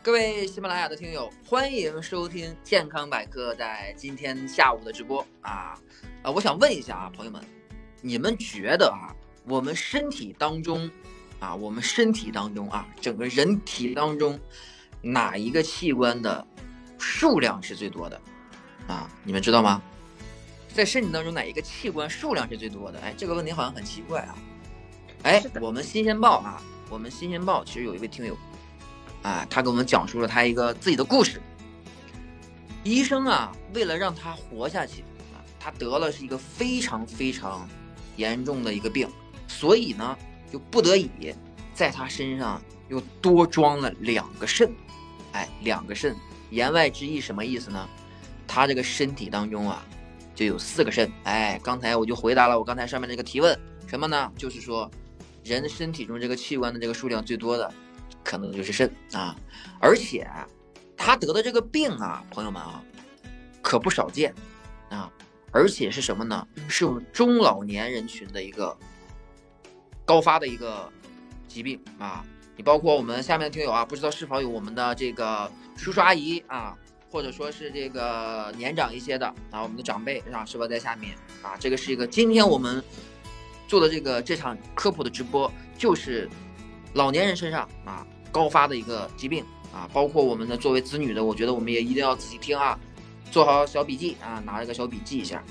各位喜马拉雅的听友，欢迎收听健康百科在今天下午的直播啊啊！我想问一下啊，朋友们，你们觉得啊，我们身体当中啊，我们身体当中啊，整个人体当中哪一个器官的数量是最多的啊？你们知道吗？在身体当中哪一个器官数量是最多的？哎，这个问题好像很奇怪啊！哎，我们新鲜报啊，我们新鲜报其实有一位听友。啊，他给我们讲述了他一个自己的故事。医生啊，为了让他活下去啊，他得了是一个非常非常严重的一个病，所以呢，就不得已在他身上又多装了两个肾。哎，两个肾，言外之意什么意思呢？他这个身体当中啊，就有四个肾。哎，刚才我就回答了我刚才上面那个提问，什么呢？就是说，人的身体中这个器官的这个数量最多的。可能就是肾啊，而且他得的这个病啊，朋友们啊，可不少见啊，而且是什么呢？是我们中老年人群的一个高发的一个疾病啊。你包括我们下面的听友啊，不知道是否有我们的这个叔叔阿姨啊，或者说是这个年长一些的啊，我们的长辈啊，是否在下面啊？这个是一个今天我们做的这个这场科普的直播，就是老年人身上啊。高发的一个疾病啊，包括我们的作为子女的，我觉得我们也一定要仔细听啊，做好小笔记啊，拿着个小笔记一下。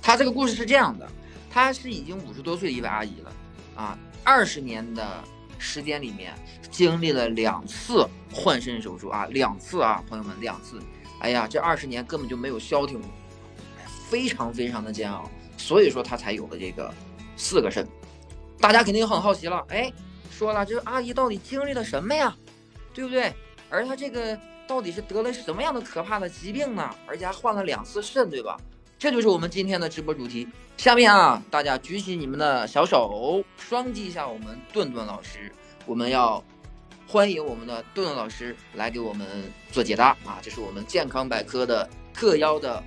他这个故事是这样的，他是已经五十多岁的一位阿姨了啊，二十年的时间里面经历了两次换肾手术啊，两次啊，朋友们两次，哎呀，这二十年根本就没有消停过，非常非常的煎熬，所以说他才有了这个四个肾。大家肯定很好奇了，哎。说了，这个阿姨到底经历了什么呀？对不对？而她这个到底是得了什么样的可怕的疾病呢？而且还换了两次肾，对吧？这就是我们今天的直播主题。下面啊，大家举起你们的小手，双击一下我们顿顿老师。我们要欢迎我们的顿顿老师来给我们做解答啊！这是我们健康百科的特邀的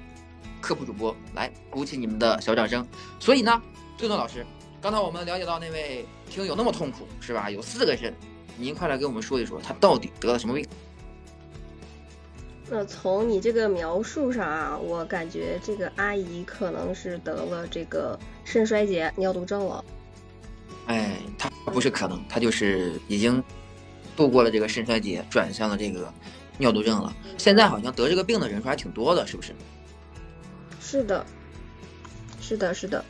科普主播，来鼓起你们的小掌声。所以呢，顿顿老师。刚才我们了解到那位听友那么痛苦，是吧？有四个肾，您快来给我们说一说，他到底得了什么病？那从你这个描述上啊，我感觉这个阿姨可能是得了这个肾衰竭、尿毒症了。哎，她不是可能，她就是已经度过了这个肾衰竭，转向了这个尿毒症了。现在好像得这个病的人数还挺多的，是不是？是的，是的，是的。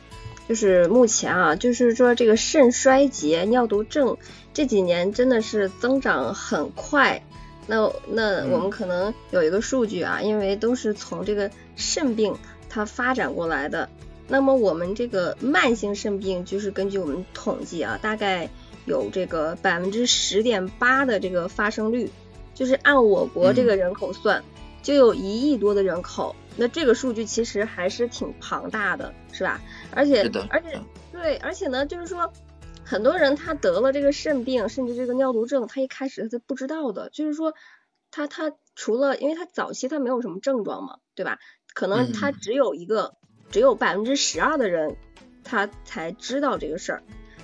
就是目前啊，就是说这个肾衰竭、尿毒症这几年真的是增长很快。那那我们可能有一个数据啊，因为都是从这个肾病它发展过来的。那么我们这个慢性肾病，就是根据我们统计啊，大概有这个百分之十点八的这个发生率，就是按我国这个人口算，就有一亿多的人口。那这个数据其实还是挺庞大的，是吧？而且，而且，对，而且呢，就是说，很多人他得了这个肾病，甚至这个尿毒症，他一开始他是不知道的，就是说，他他除了，因为他早期他没有什么症状嘛，对吧？可能他只有一个，只有百分之十二的人，他才知道这个事儿。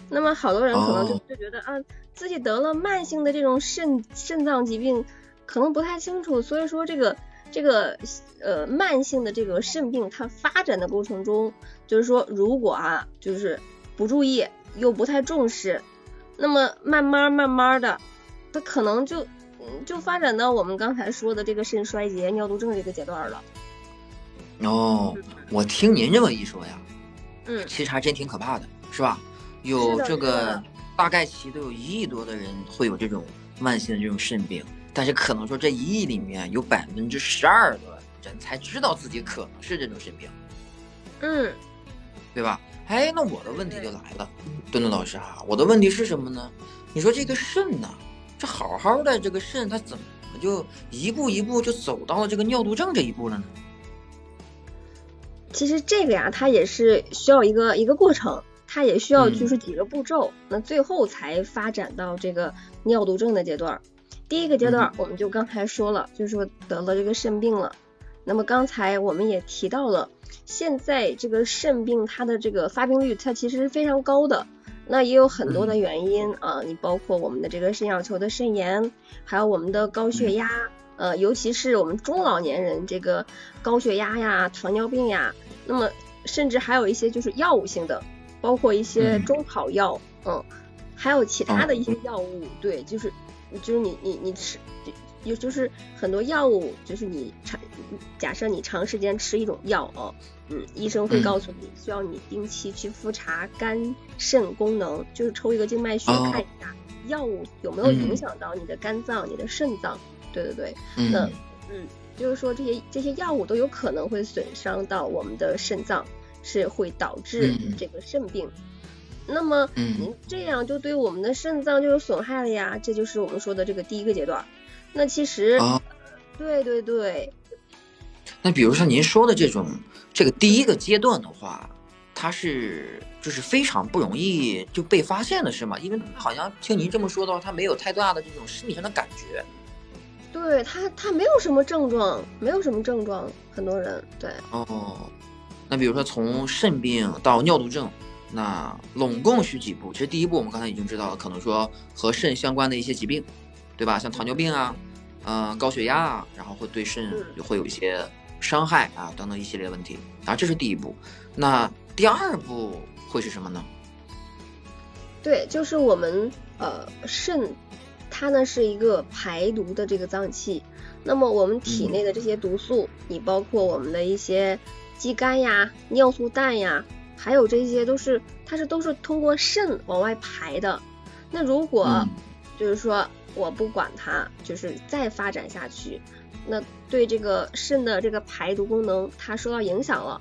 那么好多人可能就就觉得啊，自己得了慢性的这种肾肾脏疾病，可能不太清楚，所以说这个。这个呃慢性的这个肾病，它发展的过程中，就是说如果啊，就是不注意又不太重视，那么慢慢慢慢的，它可能就就发展到我们刚才说的这个肾衰竭、尿毒症这个阶段了。哦，我听您这么一说呀，嗯，其实还真挺可怕的，是吧？有这个大概其都有一亿多的人会有这种慢性的这种肾病。但是可能说这一亿里面有百分之十二的人才知道自己可能是这种肾病，嗯，对吧？哎，那我的问题就来了，墩墩老师啊，我的问题是什么呢？你说这个肾呢，这好好的这个肾，它怎么就一步一步就走到了这个尿毒症这一步了呢？其实这个呀，它也是需要一个一个过程，它也需要就是几个步骤，那最后才发展到这个尿毒症的阶段。第一个阶段，我们就刚才说了，就是说得了这个肾病了。那么刚才我们也提到了，现在这个肾病它的这个发病率它其实是非常高的。那也有很多的原因啊，你包括我们的这个肾小球的肾炎，还有我们的高血压，呃，尤其是我们中老年人这个高血压呀、糖尿病呀，那么甚至还有一些就是药物性的，包括一些中草药，嗯，还有其他的一些药物，对，就是就是你你你吃。有就是很多药物，就是你长假设你长时间吃一种药哦，嗯，医生会告诉你需要你定期去复查肝肾功能，就是抽一个静脉血看一下药物有没有影响到你的肝脏、你的肾脏。对对对，那嗯，就是说这些这些药物都有可能会损伤到我们的肾脏，是会导致这个肾病。那么嗯，这样就对我们的肾脏就有损害了呀，这就是我们说的这个第一个阶段。那其实，对对对。那比如说您说的这种这个第一个阶段的话，它是就是非常不容易就被发现的是吗？因为好像听您这么说的话，它没有太大的这种身体上的感觉。对他，他没有什么症状，没有什么症状，很多人对。哦，那比如说从肾病到尿毒症，那拢共需几步？其实第一步我们刚才已经知道了，可能说和肾相关的一些疾病。对吧？像糖尿病啊，嗯，高血压啊，然后会对肾会有一些伤害啊，等等一系列问题。啊，这是第一步。那第二步会是什么呢？对，就是我们呃肾，它呢是一个排毒的这个脏器。那么我们体内的这些毒素，你包括我们的一些肌酐呀、尿素氮呀，还有这些都是它是都是通过肾往外排的。那如果就是说。我不管它，就是再发展下去，那对这个肾的这个排毒功能它受到影响了，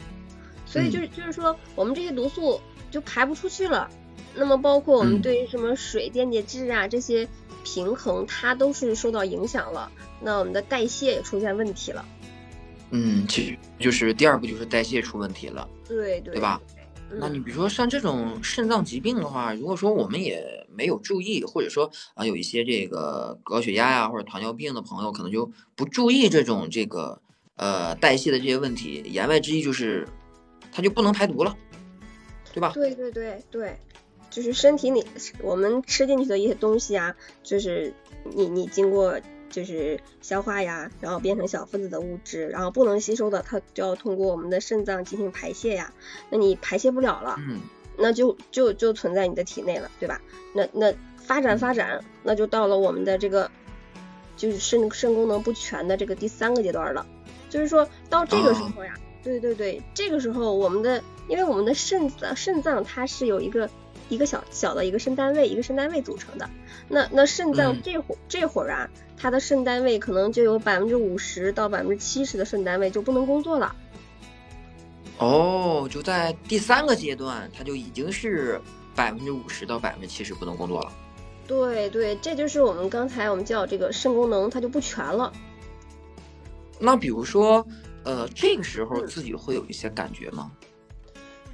所以就是就是说我们这些毒素就排不出去了，那么包括我们对于什么水电解质啊这些平衡它都是受到影响了，那我们的代谢也出现问题了。嗯，其实就是第二步就是代谢出问题了，对对，对吧？那你比如说像这种肾脏疾病的话，如果说我们也没有注意，或者说啊有一些这个高血压呀或者糖尿病的朋友，可能就不注意这种这个呃代谢的这些问题，言外之意就是它就不能排毒了，对吧？对对对对，就是身体里我们吃进去的一些东西啊，就是你你经过。就是消化呀，然后变成小分子的物质，然后不能吸收的，它就要通过我们的肾脏进行排泄呀。那你排泄不了了，嗯，那就就就存在你的体内了，对吧？那那发展发展，那就到了我们的这个就是肾肾功能不全的这个第三个阶段了。就是说到这个时候呀，对对对，这个时候我们的，因为我们的肾脏肾脏它是有一个。一个小小的一个肾单位，一个肾单位组成的。那那肾脏这会这会儿啊，它的肾单位可能就有百分之五十到百分之七十的肾单位就不能工作了。哦，就在第三个阶段，它就已经是百分之五十到百分之七十不能工作了。对对，这就是我们刚才我们叫这个肾功能它就不全了。那比如说，呃，这个时候自己会有一些感觉吗？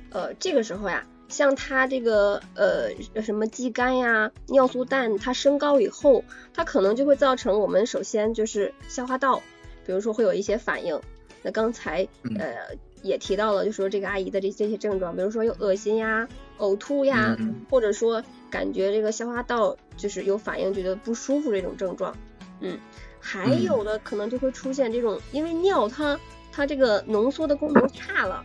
呃，这个时候呀。像它这个呃什么肌酐呀、尿素氮，它升高以后，它可能就会造成我们首先就是消化道，比如说会有一些反应。那刚才呃也提到了，就说这个阿姨的这这些症状，比如说有恶心呀、呕吐呀，或者说感觉这个消化道就是有反应，觉得不舒服这种症状。嗯，还有的可能就会出现这种，因为尿它它这个浓缩的功能差了。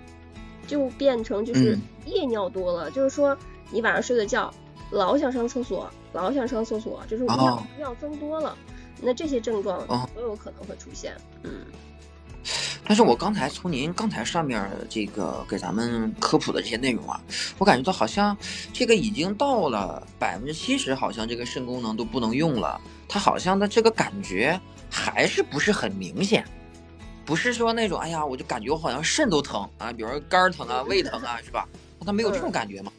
就变成就是夜尿多了，就是说你晚上睡的觉老想上厕所，老想上厕所，就是尿尿增多了，那这些症状都有可能会出现。嗯，但是我刚才从您刚才上面这个给咱们科普的这些内容啊，我感觉到好像这个已经到了百分之七十，好像这个肾功能都不能用了，它好像的这个感觉还是不是很明显。不是说那种，哎呀，我就感觉我好像肾都疼啊，比如说肝疼啊、胃疼啊，是吧？他没有这种感觉吗？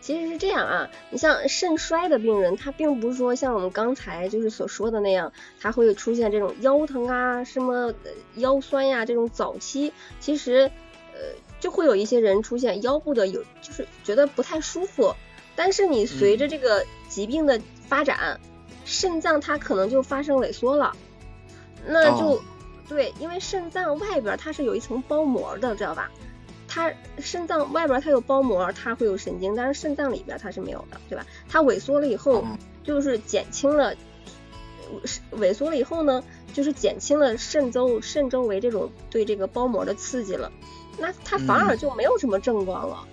其实是这样啊，你像肾衰的病人，他并不是说像我们刚才就是所说的那样，他会出现这种腰疼啊、什么腰酸呀这种早期，其实呃就会有一些人出现腰部的有就是觉得不太舒服，但是你随着这个疾病的发展，肾脏它可能就发生萎缩了，那就。对，因为肾脏外边它是有一层包膜的，知道吧？它肾脏外边它有包膜，它会有神经，但是肾脏里边它是没有的，对吧？它萎缩了以后，就是减轻了，萎缩了以后呢，就是减轻了肾周肾周围这种对这个包膜的刺激了，那它反而就没有什么症状了，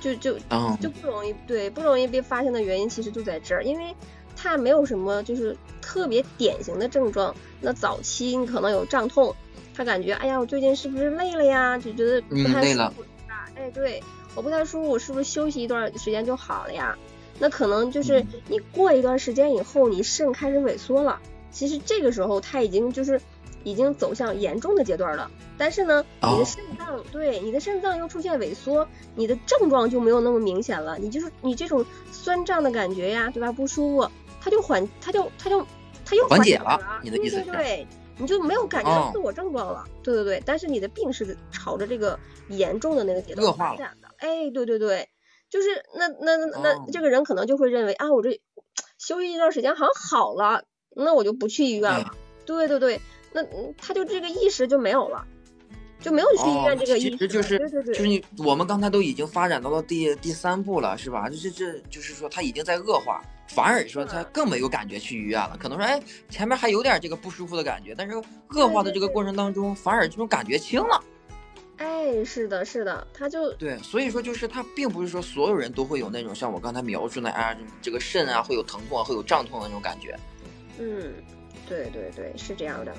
就就就不容易对不容易被发现的原因其实就在这儿，因为它没有什么就是特别典型的症状，那早期你可能有胀痛。他感觉，哎呀，我最近是不是累了呀？就觉得不太舒服啊。哎，对，我不太舒服，我是不是休息一段时间就好了呀？那可能就是你过一段时间以后，你肾开始萎缩了。其实这个时候他已经就是已经走向严重的阶段了。但是呢，你的肾脏对你的肾脏又出现萎缩，你的症状就没有那么明显了。你就是你这种酸胀的感觉呀，对吧？不舒服，它就缓，他就他就他又缓解了。你的意思是？你就没有感觉到自我症状了，对对对，但是你的病是朝着这个严重的那个阶段发展的，哎，对对对，就是那那那这个人可能就会认为啊，我这休息一段时间好像好了，那我就不去医院了，对对对，那他就这个意识就没有了，就没有去医院这个意识，其实就是就是你我们刚才都已经发展到了第第三步了，是吧？这这这就是说他已经在恶化。反而说他更没有感觉去医院了，可能说哎前面还有点这个不舒服的感觉，但是恶化的这个过程当中，反而这种感觉轻了。哎，是的，是的，他就对，所以说就是他并不是说所有人都会有那种像我刚才描述那啊这个肾啊会有疼痛啊会有胀痛的那种感觉。嗯，对对对，是这样的。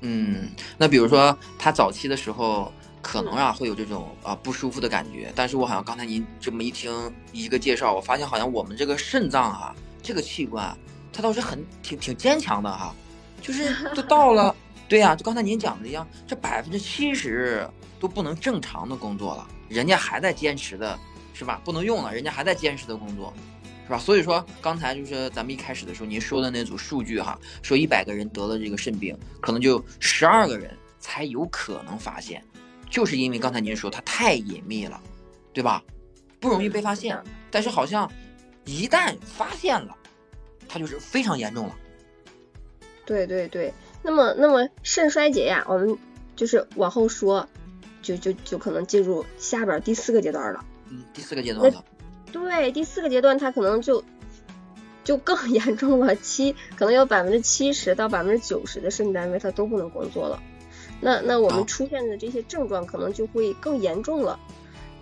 嗯，那比如说他早期的时候。可能啊会有这种啊不舒服的感觉，但是我好像刚才您这么一听一个介绍，我发现好像我们这个肾脏啊这个器官，它倒是很挺挺坚强的哈，就是都到了，对呀，就刚才您讲的一样，这百分之七十都不能正常的工作了，人家还在坚持的，是吧？不能用了，人家还在坚持的工作，是吧？所以说刚才就是咱们一开始的时候您说的那组数据哈，说一百个人得了这个肾病，可能就十二个人才有可能发现。就是因为刚才您说它太隐秘了，对吧？不容易被发现，但是好像一旦发现了，它就是非常严重了。对对对，那么那么肾衰竭呀，我们就是往后说，就就就可能进入下边第四个阶段了。嗯，第四个阶段了。对，第四个阶段它可能就就更严重了，七可能有百分之七十到百分之九十的肾单位它都不能工作了。那那我们出现的这些症状可能就会更严重了，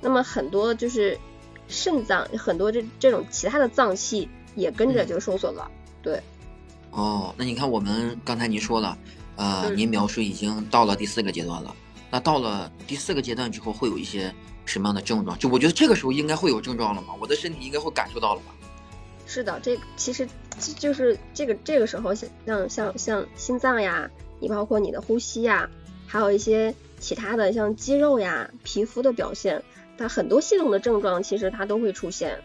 那么很多就是肾脏很多这这种其他的脏器也跟着就受损了，对。哦，那你看我们刚才您说了，呃，您描述已经到了第四个阶段了，那到了第四个阶段之后会有一些什么样的症状？就我觉得这个时候应该会有症状了嘛，我的身体应该会感受到了吧？是的，这其实就是这个这个时候像像像心脏呀，你包括你的呼吸呀。还有一些其他的，像肌肉呀、皮肤的表现，它很多系统的症状其实它都会出现。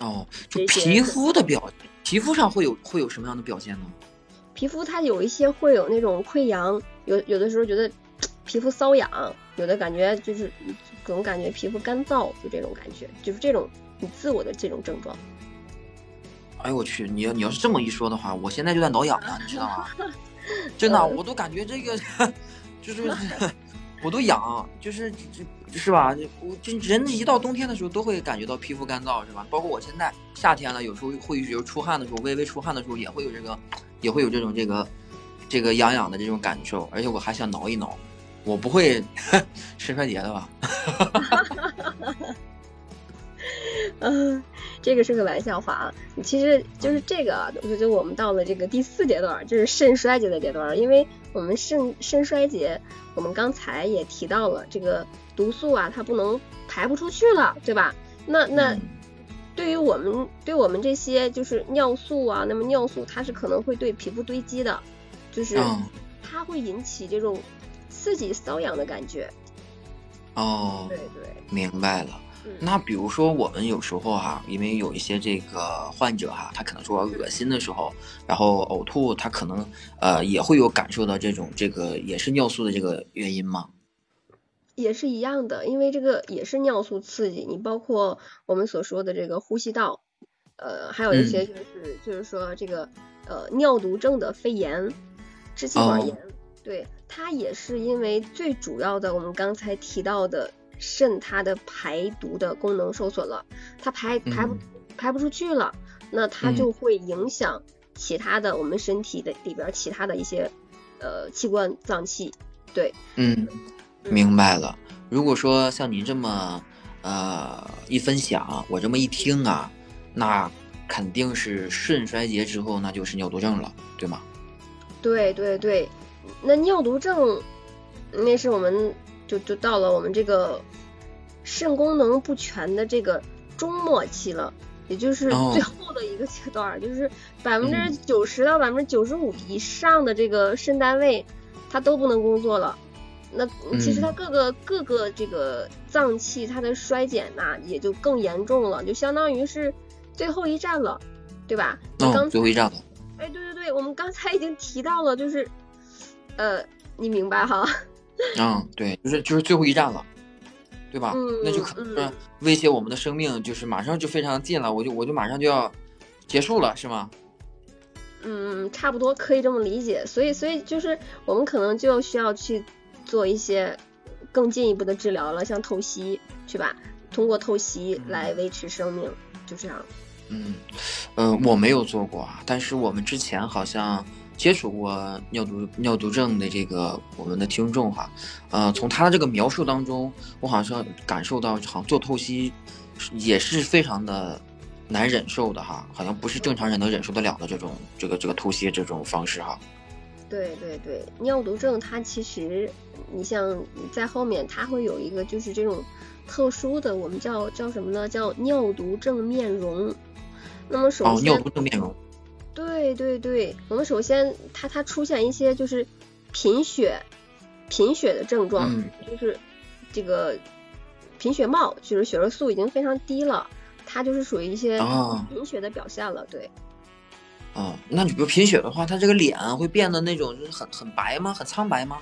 哦，就皮肤的表，皮肤上会有会有什么样的表现呢？皮肤它有一些会有那种溃疡，有有的时候觉得皮肤瘙痒，有的感觉就是总感觉皮肤干燥，就这种感觉，就是这种你自我的这种症状。哎呦我去，你要你要是这么一说的话，我现在就在挠痒呢，你知道吗？真的，我都感觉这个就是 我都痒，就是这是吧？我就人一到冬天的时候都会感觉到皮肤干燥，是吧？包括我现在夏天了，有时候会有出汗的时候，微微出汗的时候也会有这个，也会有这种这个这个痒痒的这种感受，而且我还想挠一挠，我不会肾衰竭的吧？嗯，这个是个玩笑话啊。其实就是这个，我觉得我们到了这个第四阶段，就是肾衰竭的阶段。因为我们肾肾衰竭，我们刚才也提到了，这个毒素啊，它不能排不出去了，对吧？那那对于我们对我们这些就是尿素啊，那么尿素它是可能会对皮肤堆积的，就是它会引起这种刺激瘙痒的感觉。哦，对对，明白了。那比如说我们有时候哈，因为有一些这个患者哈，他可能说恶心的时候，然后呕吐，他可能呃也会有感受到这种这个也是尿素的这个原因吗？也是一样的，因为这个也是尿素刺激。你包括我们所说的这个呼吸道，呃，还有一些就是就是说这个呃尿毒症的肺炎、支气管炎，对它也是因为最主要的，我们刚才提到的肾它的排毒的功能受损了，它排排不排不出去了，那它就会影响其他的我们身体的里边其他的一些呃器官脏器。对，嗯，明白了。如果说像您这么呃一分享，我这么一听啊，那肯定是肾衰竭之后，那就是尿毒症了，对吗？对对对，那尿毒症，那是我们就就到了我们这个肾功能不全的这个中末期了，也就是最后的一个阶段，就是百分之九十到百分之九十五以上的这个肾单位，它都不能工作了。那其实它各个各个这个脏器它的衰减呐，也就更严重了，就相当于是最后一站了，对吧？嗯，最后一站了。哎，对对对，我们刚才已经提到了，就是，呃，你明白哈？嗯，对，就是就是最后一站了，对吧？嗯，那就可能是威胁我们的生命，就是马上就非常近了，我就我就马上就要结束了，是吗？嗯，差不多可以这么理解。所以所以就是我们可能就需要去做一些更进一步的治疗了，像透析，是吧？通过透析来维持生命，就这样。嗯，呃，我没有做过啊，但是我们之前好像接触过尿毒尿毒症的这个我们的听众哈，呃，从他的这个描述当中，我好像感受到，好像做透析也是非常的难忍受的哈，好像不是正常人能忍受得了的这种这个这个透析这种方式哈。对对对，尿毒症它其实，你像在后面它会有一个就是这种特殊的，我们叫叫什么呢？叫尿毒症面容。那么首先，哦，尿毒症面容。对对对，我们首先它它出现一些就是贫血，贫血的症状，就是这个贫血帽，就是血色素已经非常低了，它就是属于一些贫血的表现了，对。哦，那你比如贫血的话，它这个脸会变得那种就是很很白吗？很苍白吗？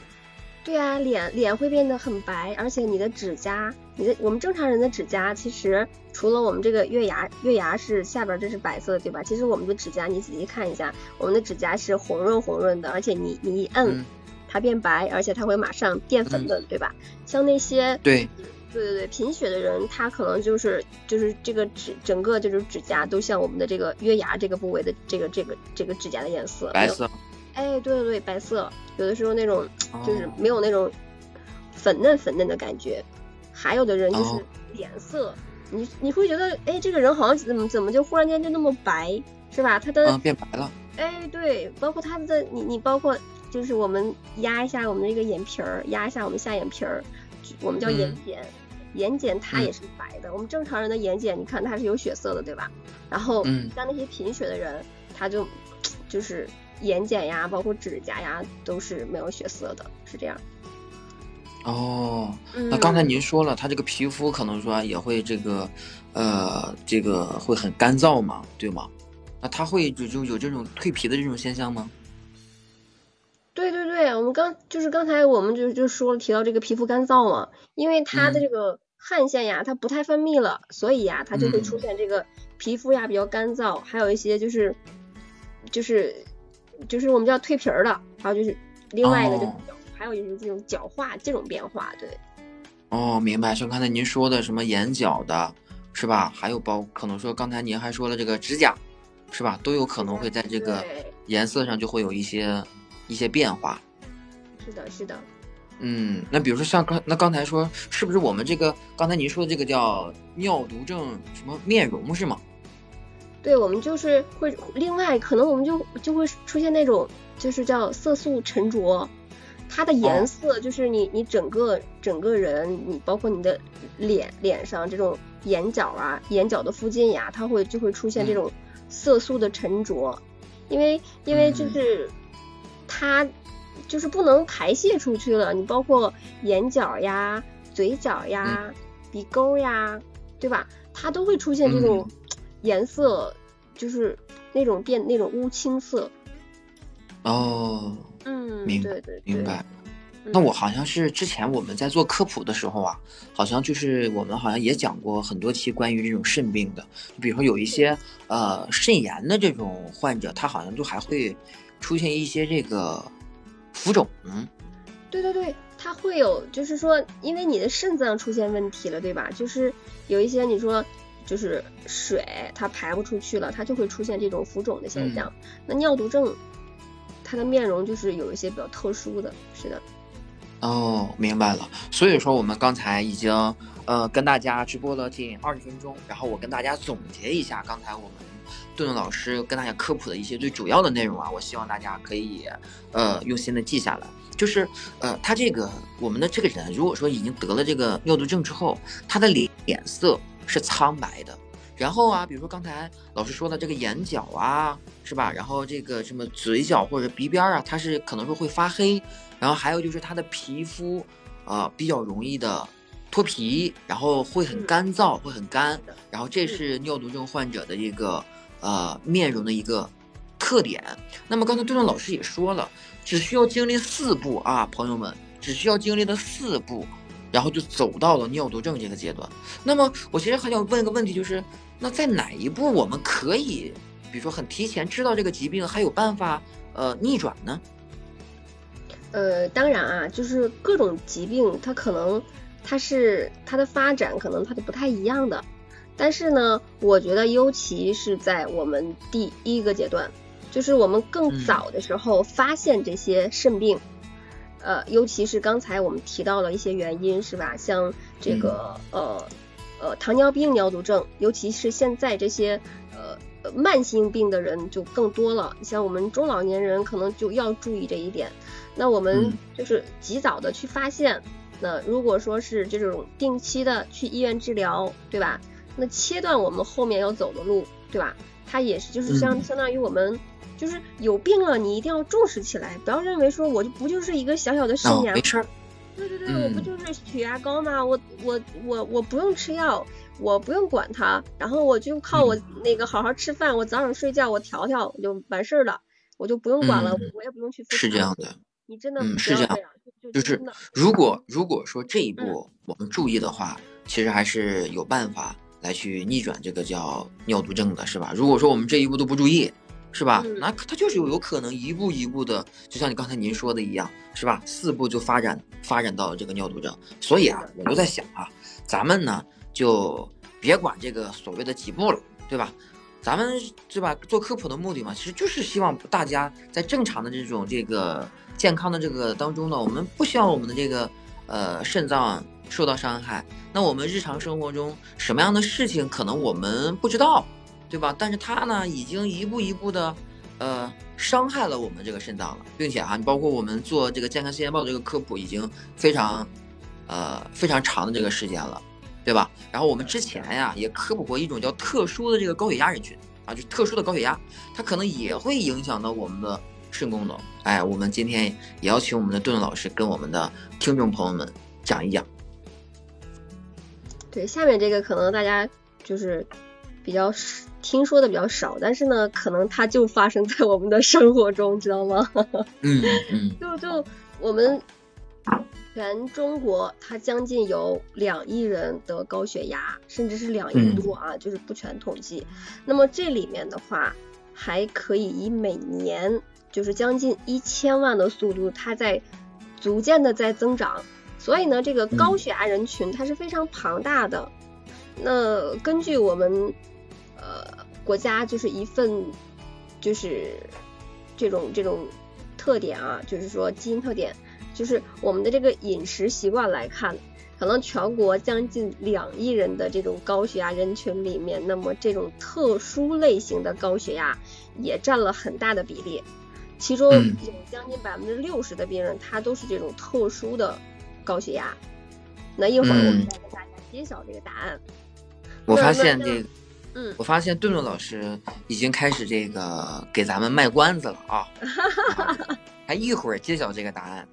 对啊，脸脸会变得很白，而且你的指甲，你的我们正常人的指甲，其实除了我们这个月牙，月牙是下边这是白色的，对吧？其实我们的指甲，你仔细看一下，我们的指甲是红润红润的，而且你你一摁，它变白，而且它会马上变粉嫩，对吧？像那些对对对对贫血的人，他可能就是就是这个指整个就是指甲都像我们的这个月牙这个部位的这个这个这个指甲的颜色白色。哎，对对对，白色，有的时候那种就是没有那种粉嫩粉嫩的感觉，还有的人就是脸色，你你会觉得，哎，这个人好像怎么怎么就忽然间就那么白，是吧？他的变白了。哎，对，包括他的你你包括就是我们压一下我们的这个眼皮儿，压一下我们下眼皮儿，我们叫眼睑，眼睑它也是白的。我们正常人的眼睑，你看它是有血色的，对吧？然后像那些贫血的人，他就 就是。眼睑呀，包括指甲呀，都是没有血色的，是这样。哦，那刚才您说了，他这个皮肤可能说也会这个，呃，这个会很干燥嘛，对吗？那他会就就有这种蜕皮的这种现象吗？对对对，我们刚就是刚才我们就就说了提到这个皮肤干燥嘛，因为它的这个汗腺呀，它不太分泌了，所以呀，它就会出现这个皮肤呀比较干燥，还有一些就是就是。就是我们叫蜕皮儿的，还有就是另外一个就还有就是这种角化这种变化，对。哦，明白。像刚才您说的什么眼角的，是吧？还有包可能说刚才您还说了这个指甲，是吧？都有可能会在这个颜色上就会有一些一些变化。是的，是的。嗯，那比如说像刚那刚才说是不是我们这个刚才您说的这个叫尿毒症什么面容是吗？对我们就是会，另外可能我们就就会出现那种就是叫色素沉着，它的颜色就是你你整个整个人，你包括你的脸脸上这种眼角啊，眼角的附近呀，它会就会出现这种色素的沉着，因为因为就是它就是不能排泄出去了，你包括眼角呀、嘴角呀、鼻沟呀，对吧？它都会出现这种。颜色就是那种变那种乌青色。哦，嗯，明对对明白。那我好像是之前我们在做科普的时候啊，好像就是我们好像也讲过很多期关于这种肾病的，就比如说有一些呃肾炎的这种患者，他好像就还会出现一些这个浮肿。对对对，他会有，就是说，因为你的肾脏出现问题了，对吧？就是有一些你说，就是水它排不出去了，它就会出现这种浮肿的现象。那尿毒症，它的面容就是有一些比较特殊的，是的。哦，明白了。所以说，我们刚才已经呃跟大家直播了近二十分钟，然后我跟大家总结一下刚才我们顿顿老师跟大家科普的一些最主要的内容啊，我希望大家可以呃用心的记下来。就是呃，他这个我们的这个人，如果说已经得了这个尿毒症之后，他的脸脸色是苍白的。然后啊，比如说刚才老师说的这个眼角啊，是吧？然后这个什么嘴角或者鼻边啊，它是可能说会发黑。然后还有就是他的皮肤，呃，比较容易的脱皮，然后会很干燥，会很干。然后这是尿毒症患者的一个呃面容的一个特点。那么刚才顿顿老师也说了，只需要经历四步啊，朋友们，只需要经历的四步，然后就走到了尿毒症这个阶段。那么我其实很想问一个问题，就是那在哪一步我们可以，比如说很提前知道这个疾病，还有办法呃逆转呢？呃，当然啊，就是各种疾病，它可能它是它的发展可能它都不太一样的，但是呢，我觉得尤其是在我们第一个阶段，就是我们更早的时候发现这些肾病，呃，尤其是刚才我们提到了一些原因，是吧？像这个呃呃糖尿病、尿毒症，尤其是现在这些呃慢性病的人就更多了，像我们中老年人可能就要注意这一点。那我们就是及早的去发现，那如果说是这种定期的去医院治疗，对吧？那切断我们后面要走的路，对吧？它也是就是相相当于我们就是有病了，你一定要重视起来，不要认为说我就不就是一个小小的肾炎，没事儿。对对对，我不就是血压高吗？我我我我不用吃药，我不用管它，然后我就靠我那个好好吃饭，我早点睡觉，我调调我就完事儿了，我就不用管了，我也不用去。是这样的。你真的嗯是这样，就是如果如果说这一步我们注意的话，其实还是有办法来去逆转这个叫尿毒症的，是吧？如果说我们这一步都不注意，是吧？那它就是有有可能一步一步的，就像你刚才您说的一样，是吧？四步就发展发展到这个尿毒症。所以啊，我就在想啊，咱们呢就别管这个所谓的几步了，对吧？咱们对吧？做科普的目的嘛，其实就是希望大家在正常的这种这个。健康的这个当中呢，我们不希望我们的这个呃肾脏受到伤害。那我们日常生活中什么样的事情可能我们不知道，对吧？但是它呢已经一步一步的呃伤害了我们这个肾脏了，并且啊，你包括我们做这个健康新鲜报这个科普已经非常呃非常长的这个时间了，对吧？然后我们之前呀也科普过一种叫特殊的这个高血压人群啊，就特殊的高血压，它可能也会影响到我们的。肾功能，哎，我们今天也要请我们的顿顿老师跟我们的听众朋友们讲一讲。对，下面这个可能大家就是比较听说的比较少，但是呢，可能它就发生在我们的生活中，知道吗？嗯嗯。就就我们全中国，它将近有两亿人得高血压，甚至是两亿多啊，就是不全统计。那么这里面的话，还可以以每年。就是将近一千万的速度，它在逐渐的在增长，所以呢，这个高血压人群它是非常庞大的。那根据我们呃国家就是一份就是这种这种特点啊，就是说基因特点，就是我们的这个饮食习惯来看，可能全国将近两亿人的这种高血压人群里面，那么这种特殊类型的高血压也占了很大的比例。其中有将近百分之六十的病人，他都是这种特殊的高血压。那一会儿我们再跟大家揭晓这个答案。我发现这个，嗯，我发现顿顿老师已经开始这个给咱们卖关子了啊！还一会儿揭晓这个答案。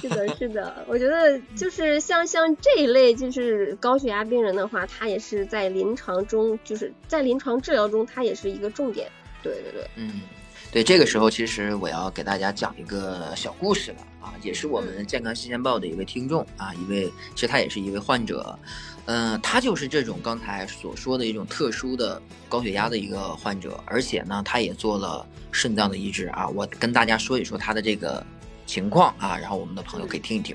是的，是的，我觉得就是像像这一类就是高血压病人的话，他也是在临床中，就是在临床治疗中，他也是一个重点。对对对，嗯。对，这个时候其实我要给大家讲一个小故事了啊，也是我们健康新鲜报的一位听众啊，一位其实他也是一位患者，嗯，他就是这种刚才所说的一种特殊的高血压的一个患者，而且呢，他也做了肾脏的移植啊。我跟大家说一说他的这个情况啊，然后我们的朋友可以听一听。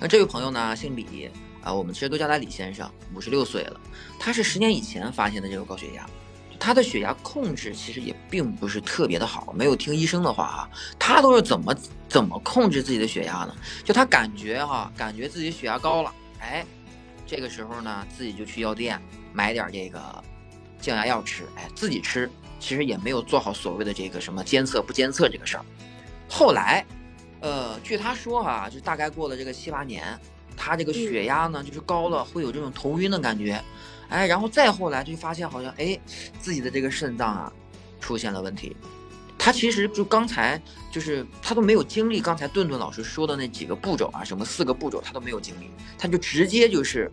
那这位朋友呢，姓李啊，我们其实都叫他李先生，五十六岁了。他是十年以前发现的这个高血压，他的血压控制其实也并不是特别的好，没有听医生的话啊，他都是怎么怎么控制自己的血压呢？就他感觉哈，感觉自己血压高了，哎，这个时候呢，自己就去药店买点这个降压药吃，哎，自己吃。其实也没有做好所谓的这个什么监测不监测这个事儿。后来，呃，据他说哈，就大概过了这个七八年，他这个血压呢就是高了，会有这种头晕的感觉。哎，然后再后来就发现好像哎，自己的这个肾脏啊出现了问题。他其实就刚才就是他都没有经历刚才顿顿老师说的那几个步骤啊，什么四个步骤他都没有经历，他就直接就是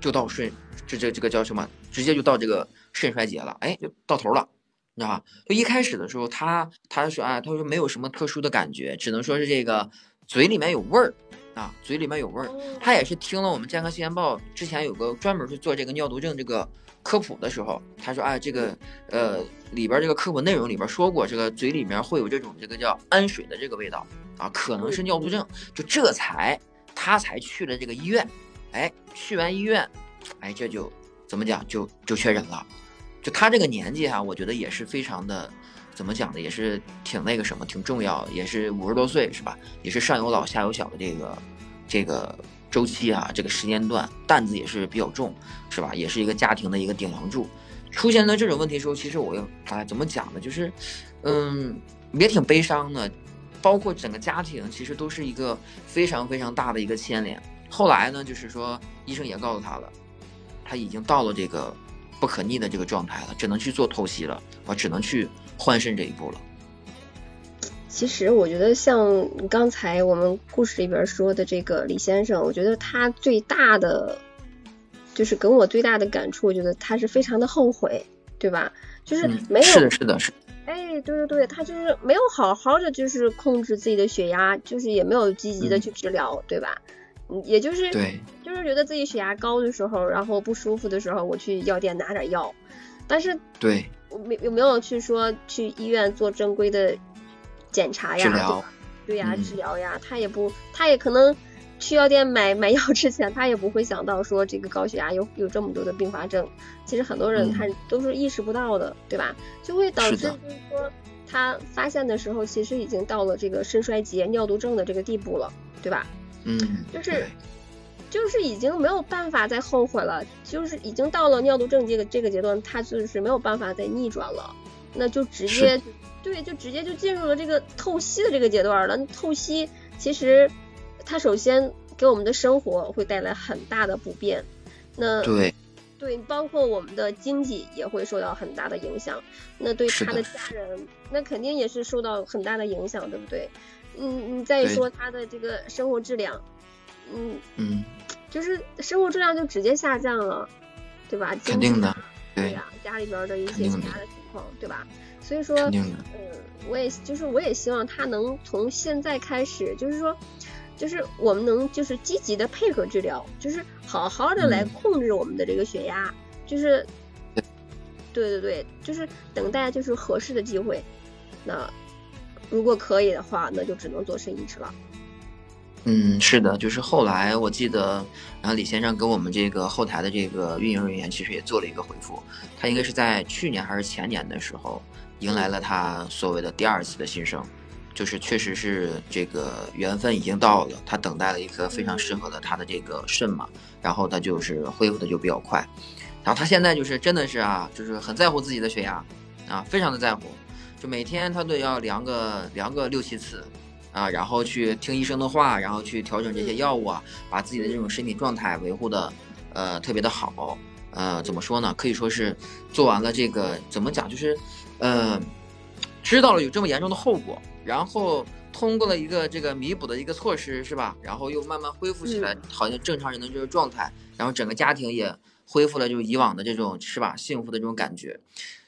就到肾，这这这个叫什么？直接就到这个。肾衰竭了，哎，就到头了，你知道吧？就一开始的时候，他他说啊，他说没有什么特殊的感觉，只能说是这个嘴里面有味儿啊，嘴里面有味儿。他也是听了我们健康新闻报之前有个专门去做这个尿毒症这个科普的时候，他说啊，这个呃里边这个科普内容里边说过，这个嘴里面会有这种这个叫氨水的这个味道啊，可能是尿毒症。就这才他才去了这个医院，哎，去完医院，哎，这就怎么讲就就确诊了。就他这个年纪哈，我觉得也是非常的，怎么讲呢？也是挺那个什么，挺重要，也是五十多岁是吧？也是上有老下有小的这个这个周期啊，这个时间段担子也是比较重，是吧？也是一个家庭的一个顶梁柱。出现了这种问题的时候，其实我又哎怎么讲呢？就是，嗯，也挺悲伤的，包括整个家庭其实都是一个非常非常大的一个牵连。后来呢，就是说医生也告诉他了，他已经到了这个。不可逆的这个状态了，只能去做透析了，我只能去换肾这一步了。其实我觉得像刚才我们故事里边说的这个李先生，我觉得他最大的就是给我最大的感触，我觉得他是非常的后悔，对吧？就是没有是的，是的，是。哎，对对对，他就是没有好好的就是控制自己的血压，就是也没有积极的去治疗，对吧？也就是对，就是觉得自己血压高的时候，然后不舒服的时候，我去药店拿点药，但是对，我没有没有去说去医院做正规的检查呀，治疗，对呀，治疗呀，他也不，他也可能去药店买买药之前，他也不会想到说这个高血压有有这么多的并发症。其实很多人他都是意识不到的，对吧？就会导致就是说他发现的时候，其实已经到了这个肾衰竭、尿毒症的这个地步了，对吧？嗯，就是，就是已经没有办法再后悔了，就是已经到了尿毒症这个这个阶段，他就是没有办法再逆转了，那就直接，对，就直接就进入了这个透析的这个阶段了。透析其实它首先给我们的生活会带来很大的不便，那对，对，包括我们的经济也会受到很大的影响，那对他的家人，那肯定也是受到很大的影响，对不对？嗯，你再说他的这个生活质量，嗯嗯，就是生活质量就直接下降了，对吧？肯定的，对呀，家里边的一些其他的情况，对吧？所以说，嗯，我也就是我也希望他能从现在开始，就是说，就是我们能就是积极的配合治疗，就是好好的来控制我们的这个血压，就是，对对对，就是等待就是合适的机会，那。如果可以的话，那就只能做肾移植了。嗯，是的，就是后来我记得，然后李先生给我们这个后台的这个运营人员其实也做了一个回复，他应该是在去年还是前年的时候，迎来了他所谓的第二次的新生，就是确实是这个缘分已经到了，他等待了一颗非常适合的他的这个肾嘛，然后他就是恢复的就比较快，然后他现在就是真的是啊，就是很在乎自己的血压啊，非常的在乎。就每天他都要量个量个六七次，啊，然后去听医生的话，然后去调整这些药物啊，把自己的这种身体状态维护的，呃，特别的好，呃，怎么说呢？可以说是做完了这个，怎么讲？就是，呃，知道了有这么严重的后果，然后通过了一个这个弥补的一个措施，是吧？然后又慢慢恢复起来，好像正常人的这个状态，然后整个家庭也恢复了，就以往的这种是吧？幸福的这种感觉。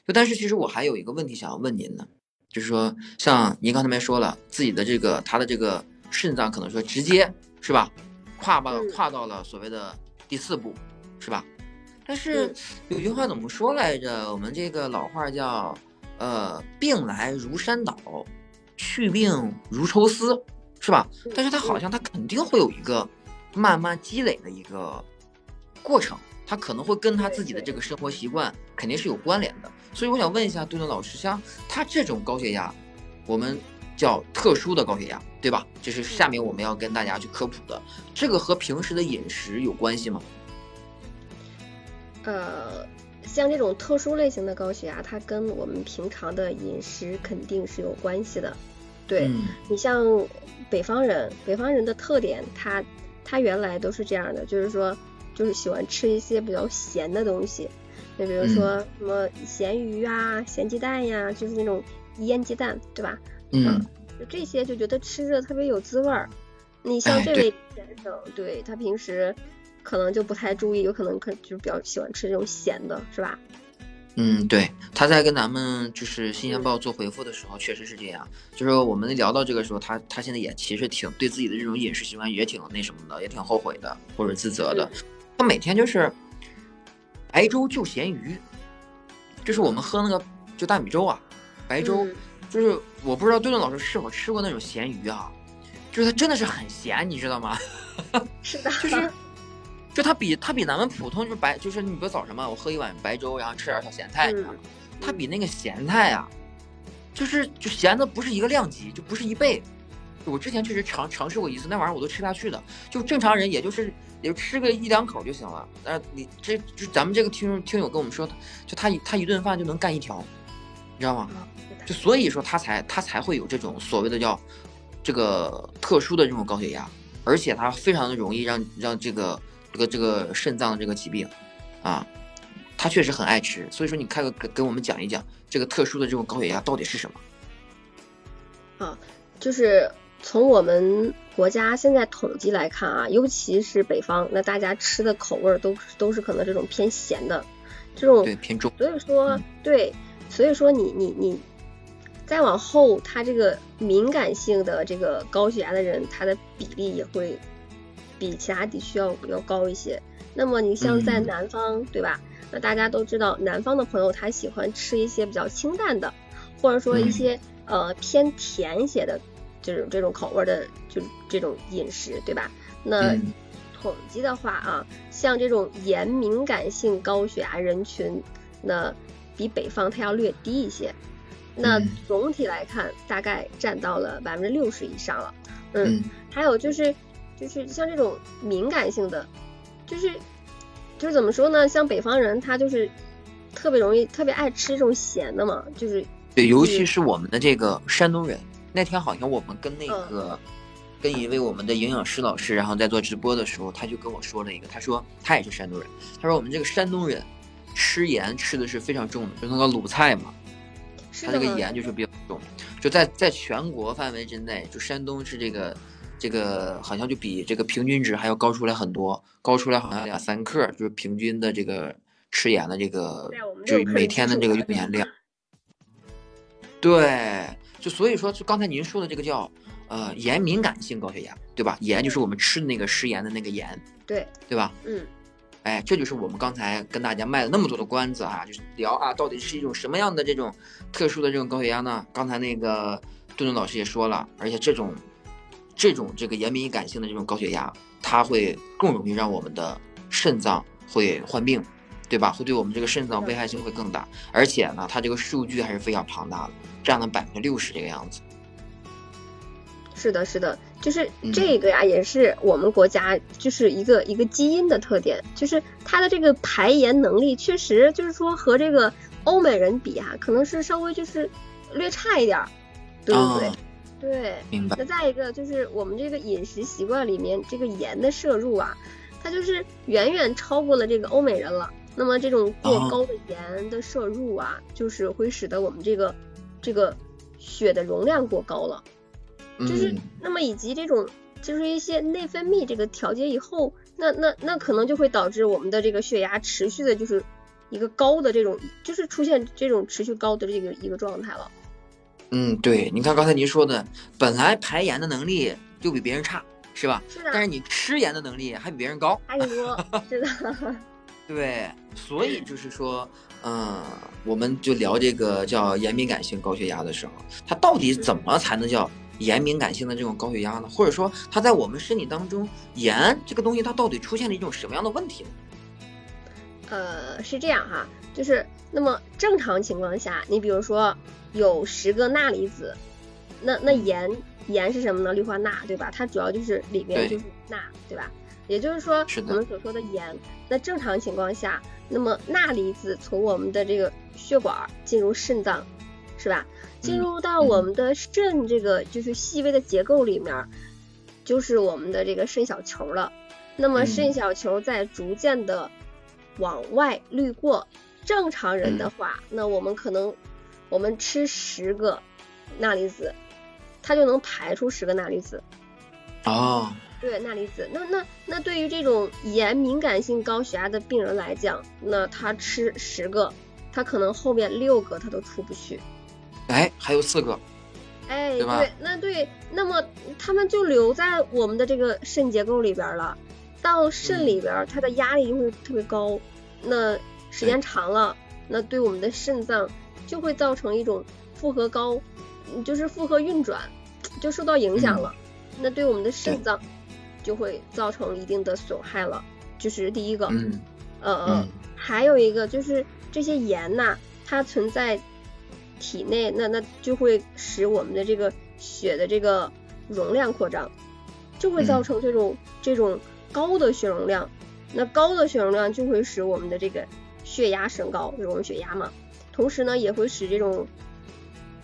就但是其实我还有一个问题想要问您呢，就是说像您刚才没说了自己的这个他的这个肾脏可能说直接是吧，跨到跨到了所谓的第四步，是吧？但是有句话怎么说来着？我们这个老话叫呃病来如山倒，去病如抽丝，是吧？但是他好像他肯定会有一个慢慢积累的一个过程，他可能会跟他自己的这个生活习惯肯定是有关联的。所以我想问一下杜顿老师，像他这种高血压，我们叫特殊的高血压，对吧？这是下面我们要跟大家去科普的，这个和平时的饮食有关系吗？呃，像这种特殊类型的高血压，它跟我们平常的饮食肯定是有关系的。对你像北方人，北方人的特点，他他原来都是这样的，就是说，就是喜欢吃一些比较咸的东西，就比如说什么咸鱼啊、咸鸡蛋呀，就是那种腌鸡蛋，对吧？嗯，就这些就觉得吃着特别有滋味儿。你像这位先生，对他平时。可能就不太注意，有可能可就比较喜欢吃这种咸的，是吧？嗯，对，他在跟咱们就是《新鲜报》做回复的时候，确实是这样。就是我们聊到这个时候，他他现在也其实挺对自己的这种饮食习惯也挺那什么的，也挺后悔的或者自责的。他每天就是白粥就咸鱼，就是我们喝那个就大米粥啊，白粥，就是我不知道顿顿老师是否吃过那种咸鱼啊，就是它真的是很咸，你知道吗？是的，就是。就它比它比咱们普通就是白就是你比如早晨嘛，我喝一碗白粥，然后吃点小咸菜，你知道吗它比那个咸菜啊，就是就咸的不是一个量级，就不是一倍。我之前确实尝尝试过一次，那玩意儿我都吃不下去的。就正常人也就是也就吃个一两口就行了。但是你这就咱们这个听听友跟我们说，就他一他一顿饭就能干一条，你知道吗？就所以说他才他才会有这种所谓的叫这个特殊的这种高血压，而且他非常的容易让让这个。这个这个肾脏的这个疾病，啊，他确实很爱吃，所以说你开个给给我们讲一讲这个特殊的这种高血压到底是什么？啊，就是从我们国家现在统计来看啊，尤其是北方，那大家吃的口味都都是可能这种偏咸的，这种对偏重，所以说对，所以说你你你再往后，他这个敏感性的这个高血压的人，他的比例也会。比其他地区要要高一些。那么你像在南方，对吧？那大家都知道，南方的朋友他喜欢吃一些比较清淡的，或者说一些呃偏甜一些的这种这种口味的，就这种饮食，对吧？那统计的话啊，像这种盐敏感性高血压人群，那比北方它要略低一些。那总体来看，大概占到了百分之六十以上了。嗯，还有就是。就是像这种敏感性的，就是就是怎么说呢？像北方人，他就是特别容易、特别爱吃这种咸的嘛。就是对，尤其是我们的这个山东人。那天好像我们跟那个跟一位我们的营养师老师，然后在做直播的时候，他就跟我说了一个，他说他也是山东人，他说我们这个山东人吃盐吃的是非常重的，就那个鲁菜嘛，他这个盐就是比较重，就在在全国范围之内，就山东是这个。这个好像就比这个平均值还要高出来很多，高出来好像两三克，就是平均的这个吃盐的这个，就每天的这个用盐量。对，就所以说，就刚才您说的这个叫呃盐敏感性高血压，对吧？盐就是我们吃的那个食盐的那个盐，对，对吧？嗯，哎，这就是我们刚才跟大家卖了那么多的关子啊，就是聊啊，到底是一种什么样的这种特殊的这种高血压呢？刚才那个顿顿老师也说了，而且这种。这种这个盐敏感性的这种高血压，它会更容易让我们的肾脏会患病，对吧？会对我们这个肾脏危害性会更大，而且呢，它这个数据还是非常庞大的，占了百分之六十这个样子。是的，是的，就是这个呀，也是我们国家就是一个一个基因的特点，就是它的这个排盐能力确实就是说和这个欧美人比啊，可能是稍微就是略差一点儿，对不对？对，明白。那再一个就是我们这个饮食习惯里面这个盐的摄入啊，它就是远远超过了这个欧美人了。那么这种过高的盐的摄入啊，就是会使得我们这个这个血的容量过高了，就是那么以及这种就是一些内分泌这个调节以后，那那那可能就会导致我们的这个血压持续的就是一个高的这种，就是出现这种持续高的这个一个状态了。嗯，对，你看刚才您说的，本来排盐的能力就比别人差，是吧？是的。但是你吃盐的能力还比别人高，差不多，是的。对，所以就是说，嗯，我们就聊这个叫盐敏感性高血压的时候，它到底怎么才能叫盐敏感性的这种高血压呢？或者说，它在我们身体当中，盐这个东西它到底出现了一种什么样的问题呢？呃，是这样哈，就是那么正常情况下，你比如说有十个钠离子，那那盐盐是什么呢？氯化钠，对吧？它主要就是里面就是钠，对吧？也就是说，我们所说的盐，那正常情况下，那么钠离子从我们的这个血管进入肾脏，是吧？进入到我们的肾这个就是细微的结构里面，就是我们的这个肾小球了。那么肾小球在逐渐的往外滤过。正常人的话，那我们可能我们吃十个钠离子，它就能排出十个钠离子。哦。对钠离子，那那那对于这种盐敏感性高血压的病人来讲，那他吃十个，他可能后面六个他都出不去。哎，还有四个。哎，对，那对，那么他们就留在我们的这个肾结构里边了，到肾里边，它的压力就会特别高，那时间长了，那对我们的肾脏就会造成一种负荷高，就是负荷运转就受到影响了，那对我们的肾脏。就会造成一定的损害了，就是第一个，嗯，呃，还有一个就是这些盐呐，它存在体内，那那就会使我们的这个血的这个容量扩张，就会造成这种这种高的血容量，那高的血容量就会使我们的这个血压升高，就是我们血压嘛，同时呢也会使这种，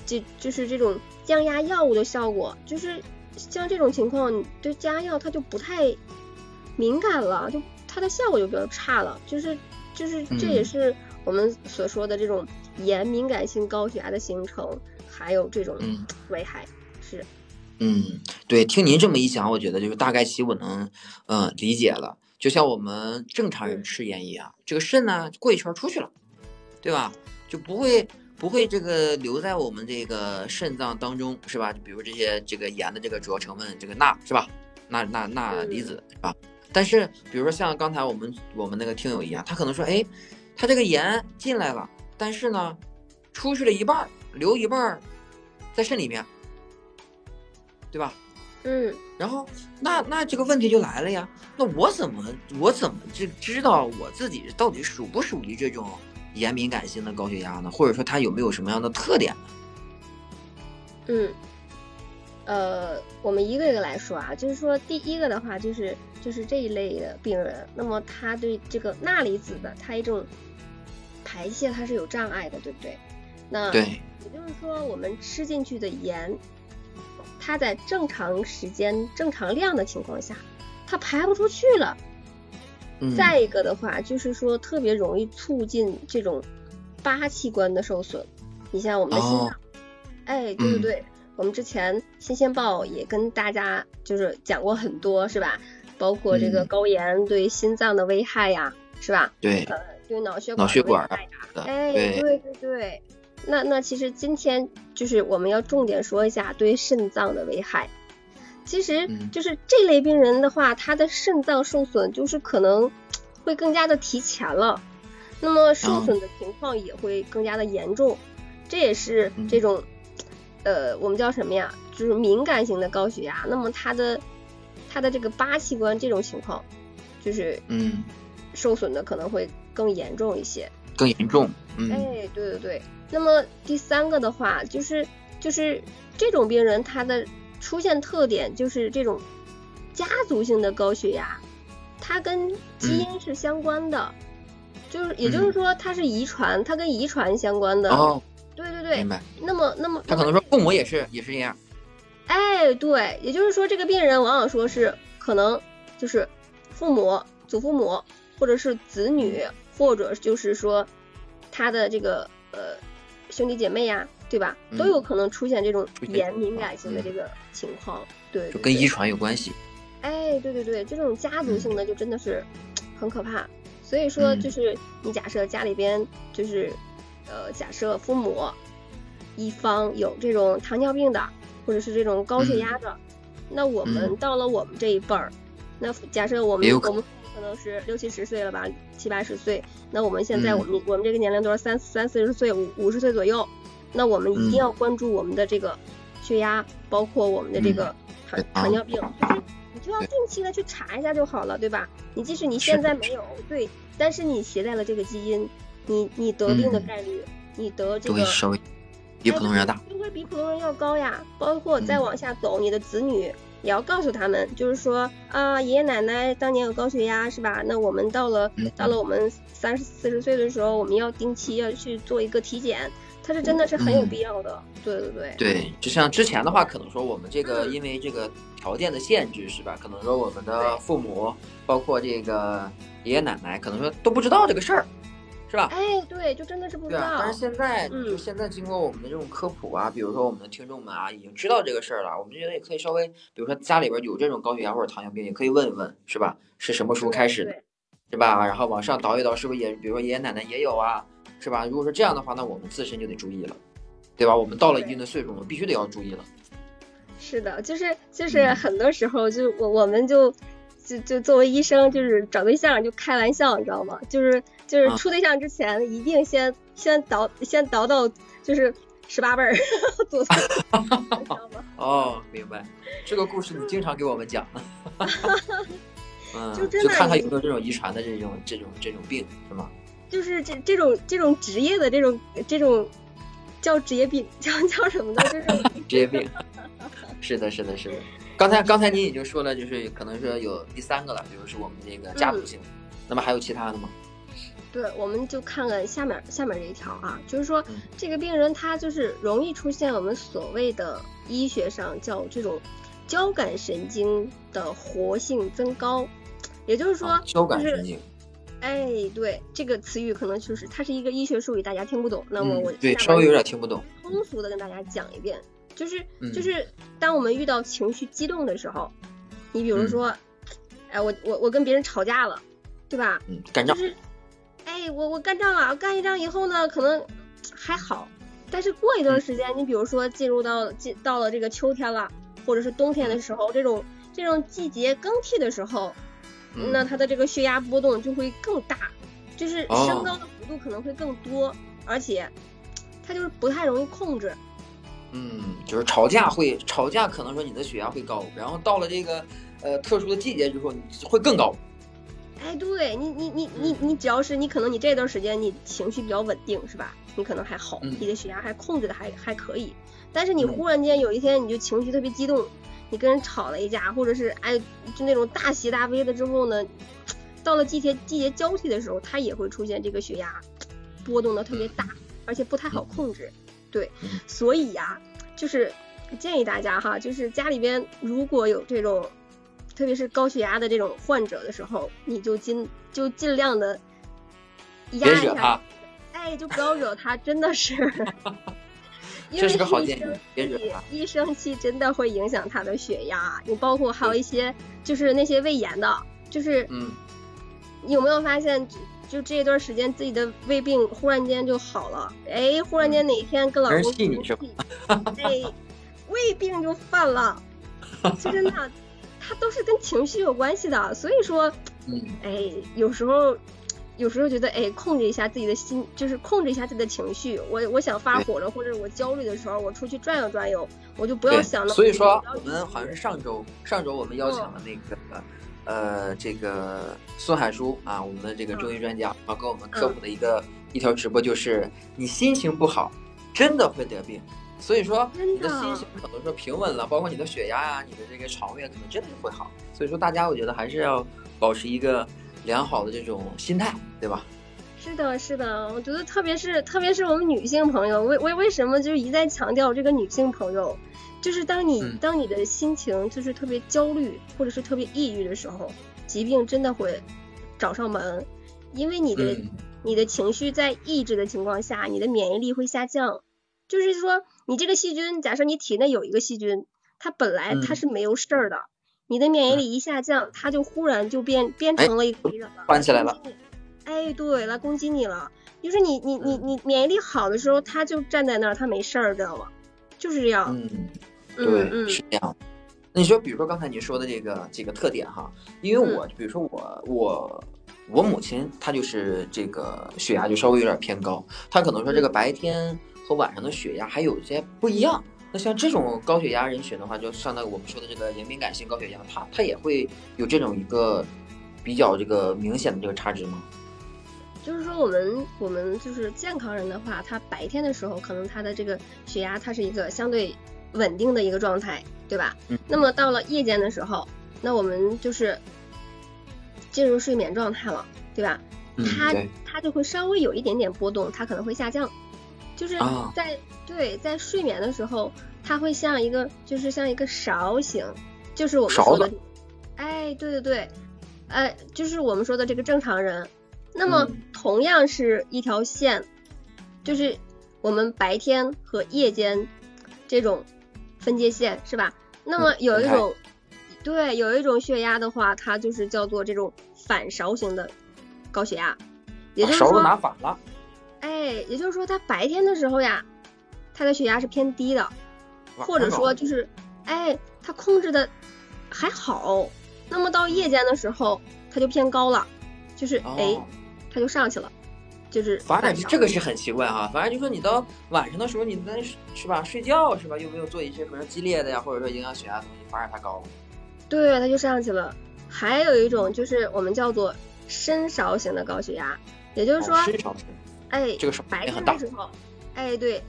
这就是这种降压药物的效果，就是。像这种情况，对降压药它就不太敏感了，就它的效果就比较差了。就是就是这也是我们所说的这种盐敏感性高血压的形成，还有这种危害是。嗯，对，听您这么一讲，我觉得就是大概其我能嗯理解了。就像我们正常人吃盐一样，这个肾呢过一圈出去了，对吧？就不会。不会这个留在我们这个肾脏当中是吧？就比如这些这个盐的这个主要成分这个钠是吧？钠钠钠离子是吧？但是比如说像刚才我们我们那个听友一样，他可能说，哎，他这个盐进来了，但是呢，出去了一半，留一半在肾里面，对吧？嗯。然后那那这个问题就来了呀，那我怎么我怎么就知道我自己到底属不属于这种？盐敏感性的高血压呢，或者说它有没有什么样的特点呢？嗯，呃，我们一个一个来说啊，就是说第一个的话，就是就是这一类的病人，那么他对这个钠离子的他一种排泄它是有障碍的，对不对？那对，也就是说我们吃进去的盐，它在正常时间、正常量的情况下，它排不出去了。再一个的话，就是说特别容易促进这种八器官的受损。你像我们的心脏，哎，对对对，我们之前《新鲜报》也跟大家就是讲过很多，是吧？包括这个高盐对心脏的危害呀，是吧？对，呃，对脑血管脑血管呀，哎，对对对。那那其实今天就是我们要重点说一下对肾脏的危害。其实就是这类病人的话，他的肾脏受损就是可能会更加的提前了，那么受损的情况也会更加的严重，这也是这种呃我们叫什么呀？就是敏感型的高血压。那么他的他的这个八器官这种情况，就是嗯受损的可能会更严重一些，更严重。哎，对对对。那么第三个的话，就是就是这种病人他的。出现特点就是这种家族性的高血压，它跟基因是相关的，就是也就是说它是遗传，它跟遗传相关的。哦，对对对，明白。那么那么他可能说父母也是也是这样。哎，对，也就是说这个病人往往说是可能就是父母、祖父母，或者是子女，或者就是说他的这个呃兄弟姐妹呀。对吧？都有可能出现这种盐敏感性的这个情况，对，就跟遗传有关系。哎，对对对，这种家族性的就真的是很可怕。所以说，就是你假设家里边就是，呃，假设父母一方有这种糖尿病的，或者是这种高血压的，那我们到了我们这一辈儿，那假设我们我们可能是六七十岁了吧，七八十岁。那我们现在我们我们这个年龄都是三三四十岁五五十岁左右，那我们一定要关注我们的这个血压，包括我们的这个糖糖尿病，就是你就要定期的去查一下就好了，对吧？你即使你现在没有对，但是你携带了这个基因，你你得病的概率，你得这个稍微比普通人要大，就会比普通人要高呀。包括再往下走，你的子女。也要告诉他们，就是说啊，爷爷奶奶当年有高血压是吧？那我们到了到了我们三十四十岁的时候，我们要定期要去做一个体检，它是真的是很有必要的。对对对。对，就像之前的话，可能说我们这个因为这个条件的限制是吧？可能说我们的父母，包括这个爷爷奶奶，可能说都不知道这个事儿。是吧？哎，对，就真的是不知道。但是现在，就现在经过我们的这种科普啊，比如说我们的听众们啊，已经知道这个事儿了。我们觉得也可以稍微，比如说家里边有这种高血压或者糖尿病，也可以问一问，是吧？是什么时候开始的，是吧？然后往上倒一倒，是不是也，比如说爷爷奶奶也有啊，是吧？如果说这样的话，那我们自身就得注意了，对吧？我们到了一定的岁数，我们必须得要注意了。是的，就是就是很多时候，就我我们就就就作为医生，就是找对象就开玩笑，你知道吗？就是。就是处对象之前，一定先先倒先倒到，就是十八辈儿，祖宗，知道吗？哦，明白。这个故事你经常给我们讲。嗯，就就看看有没有这种遗传的这种这种这种病，是吗？就是这这种这种职业的这种这种叫职业病，叫叫什么呢？就是职业病。是的，是的，是的。刚才刚才您已经说了，就是可能说有第三个了，比如是我们这个家族性。那么还有其他的吗？对，我们就看看下面下面这一条啊，就是说这个病人他就是容易出现我们所谓的医学上叫这种交感神经的活性增高，也就是说交感神经，哎，对，这个词语可能就是它是一个医学术语，大家听不懂。那么我对稍微有点听不懂，通俗的跟大家讲一遍，就是就是当我们遇到情绪激动的时候，你比如说，哎，我我我跟别人吵架了，对吧？嗯，干仗。哎，我我干仗了，干一仗以后呢，可能还好，但是过一段时间，你比如说进入到进到了这个秋天了，或者是冬天的时候，这种这种季节更替的时候，那他的这个血压波动就会更大，就是升高的幅度可能会更多，而且他就是不太容易控制。嗯，就是吵架会吵架，可能说你的血压会高，然后到了这个呃特殊的季节之后，你会更高。哎，对你，你，你，你，你只要是你，可能你这段时间你情绪比较稳定，是吧？你可能还好，你的血压还控制的还还可以。但是你忽然间有一天你就情绪特别激动，你跟人吵了一架，或者是哎就那种大喜大悲的之后呢，到了季节季节交替的时候，它也会出现这个血压波动的特别大，而且不太好控制。对，所以呀，就是建议大家哈，就是家里边如果有这种。特别是高血压的这种患者的时候，你就尽就尽量的压一下，哎，就不要惹他，真的是。这是个好建议，别惹他。一生气真的会影响他的血压，你包括还有一些就是那些胃炎的，就是嗯，有没有发现就这一段时间自己的胃病忽然间就好了？哎，忽然间哪一天跟老公气你是吧？哎，胃病就犯了，是真的。它都是跟情绪有关系的，所以说，嗯，哎，有时候，有时候觉得，哎，控制一下自己的心，就是控制一下自己的情绪。我我想发火了，或者我焦虑的时候，我出去转悠转悠，我就不要想了。所以说，我们好像是上周，上周我们邀请了那个，呃，这个孙海书啊，我们的这个中医专家，然后给我们科普的一个一条直播，就是你心情不好，真的会得病。所以说，你的心情可能说平稳了，包括你的血压呀，你的这个肠胃可能真的会好。所以说，大家我觉得还是要保持一个良好的这种心态，对吧？是的，是的，我觉得特别是特别是我们女性朋友，为为为什么就是一再强调这个女性朋友，就是当你当你的心情就是特别焦虑或者是特别抑郁的时候，疾病真的会找上门，因为你的你的情绪在抑制的情况下，你的免疫力会下降，就是说。你这个细菌，假设你体内有一个细菌，它本来它是没有事儿的，你的免疫力一下降，它就忽然就变变成了一个敌人了，翻起来了。哎，对，来攻击你了。就是你你你你免疫力好的时候，它就站在那儿，它没事儿，知道吗？就是这样。嗯，对，是这样。那你说，比如说刚才你说的这个这个特点哈，因为我比如说我我我母亲她就是这个血压就稍微有点偏高，她可能说这个白天和晚上的血压还有一些不一样。那像这种高血压人群的话，就相当于我们说的这个盐敏感性高血压，它它也会有这种一个比较这个明显的这个差值吗？就是说我们我们就是健康人的话，他白天的时候可能他的这个血压它是一个相对稳定的一个状态。对吧？嗯。那么到了夜间的时候，那我们就是进入睡眠状态了，对吧？嗯。它它就会稍微有一点点波动，它可能会下降。就是在对在睡眠的时候，它会像一个就是像一个勺形，就是我们说的。哎，对对对，哎，就是我们说的这个正常人。那么同样是一条线，就是我们白天和夜间这种分界线，是吧？那么有一种，对，有一种血压的话，它就是叫做这种反勺型的高血压，也就是说拿反了，哎，也就是说他白天的时候呀，他的血压是偏低的，或者说就是，哎，他控制的还好，那么到夜间的时候他就偏高了，就是哎，他就上去了。就是反正这个是很奇怪哈，反正就说你到晚上的时候，你在是吧睡觉是吧，又没有做一些可能激烈的呀，或者说影响血压的东西，反而它高了。对，它就上去了。还有一种就是我们叫做深勺型的高血压，也就是说，深勺型，哎，这个是白天的时候，哎对，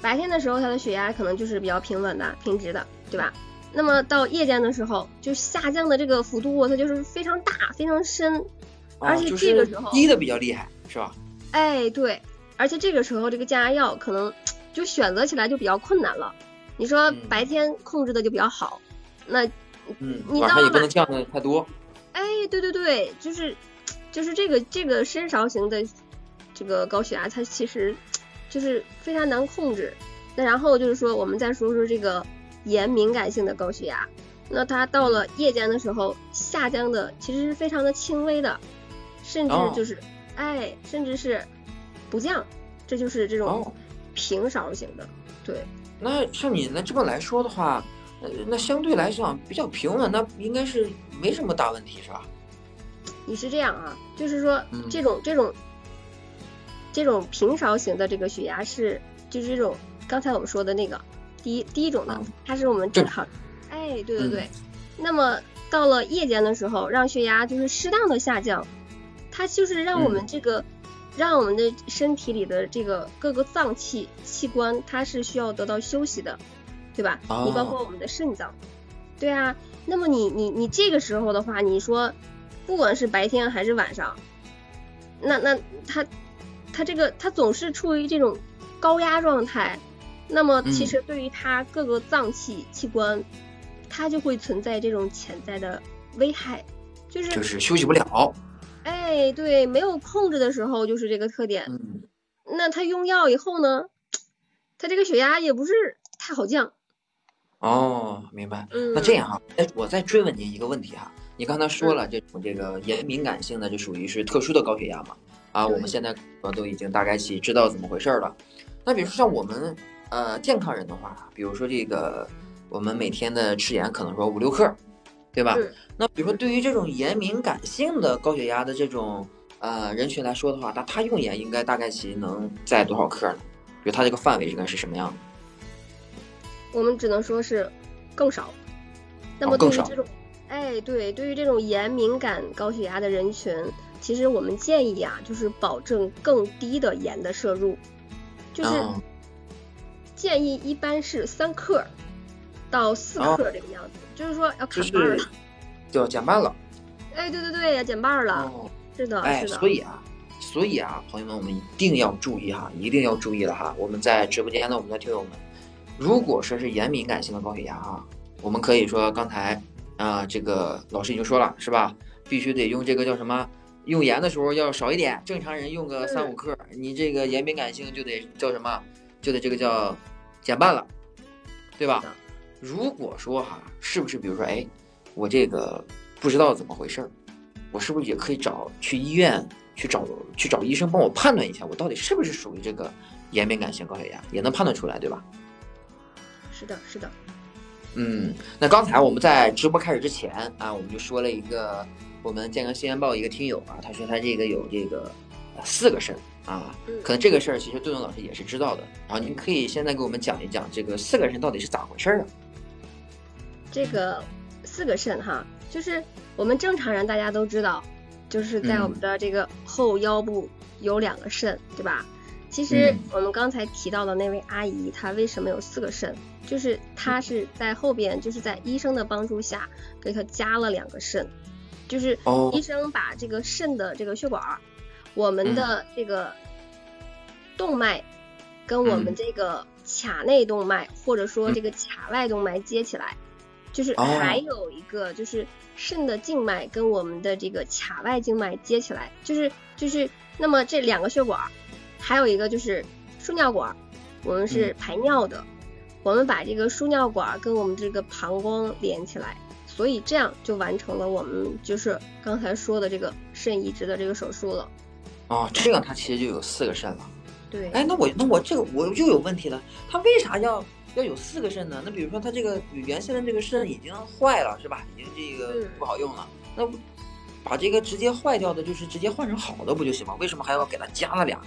白天的时候他的血压可能就是比较平稳的、平直的，对吧？那么到夜间的时候，就下降的这个幅度它就是非常大、非常深，而且这个时候低的比较厉害，是吧？哎，对，而且这个时候这个降压药可能就选择起来就比较困难了。你说白天控制的就比较好，那嗯，你到了也不能降的太多。哎，对对对，就是就是这个这个深勺型的这个高血压，它其实就是非常难控制。那然后就是说，我们再说说这个盐敏感性的高血压，那它到了夜间的时候下降的其实是非常的轻微的，甚至就是。哎，甚至是不降，这就是这种平勺型的。对，那像你那这么来说的话，呃，那相对来讲比较平稳，那应该是没什么大问题，是吧？你是这样啊，就是说这种这种这种平勺型的这个血压是就是这种刚才我们说的那个第一第一种呢，它是我们正常。哎，对对对。那么到了夜间的时候，让血压就是适当的下降。它就是让我们这个，让我们的身体里的这个各个脏器器官，它是需要得到休息的，对吧？你包括我们的肾脏，对啊。那么你你你这个时候的话，你说，不管是白天还是晚上，那那它它这个他总是处于这种高压状态，那么其实对于他各个脏器器官，它就会存在这种潜在的危害，就是就是休息不了。哎，对，没有控制的时候就是这个特点。嗯，那他用药以后呢，他这个血压也不是太好降。哦，明白。嗯，那这样哈，哎，我再追问您一个问题哈，你刚才说了这种这个盐敏感性的，就属于是特殊的高血压嘛？啊，我们现在都已经大概其知道怎么回事了。那比如说像我们呃健康人的话，比如说这个我们每天的吃盐可能说五六克。对吧？那比如说，对于这种盐敏感性的高血压的这种呃人群来说的话，那他用盐应该大概其能在多少克呢？比如他这个范围应该是什么样的？我们只能说是更少。那么对于这种，哎，对，对于这种盐敏感高血压的人群，其实我们建议啊，就是保证更低的盐的摄入，就是建议一般是三克到四克这个样子。就是说要砍半了，就要减半了。哎，对对对，要减半了。哦，是的，哎，所以啊，所以啊，朋友们，我们一定要注意哈，一定要注意了哈。我们在直播间的我们的听友们，如果说是盐敏感性的高血压啊，我们可以说刚才啊，这个老师已经说了是吧？必须得用这个叫什么？用盐的时候要少一点，正常人用个三五克，你这个盐敏感性就得叫什么？就得这个叫减半了，对吧？如果说哈，是不是比如说，哎，我这个不知道怎么回事儿，我是不是也可以找去医院去找去找医生帮我判断一下，我到底是不是属于这个盐敏感性高血压，也能判断出来，对吧？是的，是的。嗯，那刚才我们在直播开始之前啊，我们就说了一个我们健康新闻报一个听友啊，他说他这个有这个四个肾啊，可能这个事儿其实杜勇老师也是知道的。然后您可以现在给我们讲一讲这个四个肾到底是咋回事儿啊？这个四个肾哈，就是我们正常人大家都知道，就是在我们的这个后腰部有两个肾，对吧？其实我们刚才提到的那位阿姨，她为什么有四个肾？就是她是在后边，就是在医生的帮助下给她加了两个肾，就是医生把这个肾的这个血管，我们的这个动脉跟我们这个髂内动脉或者说这个髂外动脉接起来，就是还有一个就是肾的静脉跟我们的这个髂外静脉接起来，就是就是那么这两个血管。还有一个就是输尿管，我们是排尿的，我们把这个输尿管跟我们这个膀胱连起来，所以这样就完成了我们就是刚才说的这个肾移植的这个手术了。哦，这样它其实就有四个肾了。对。哎，那我那我这个我又有问题了，它为啥要要有四个肾呢？那比如说它这个原先的这个肾已经坏了，是吧？已经这个不好用了，那把这个直接坏掉的，就是直接换成好的不就行吗？为什么还要给它加了俩？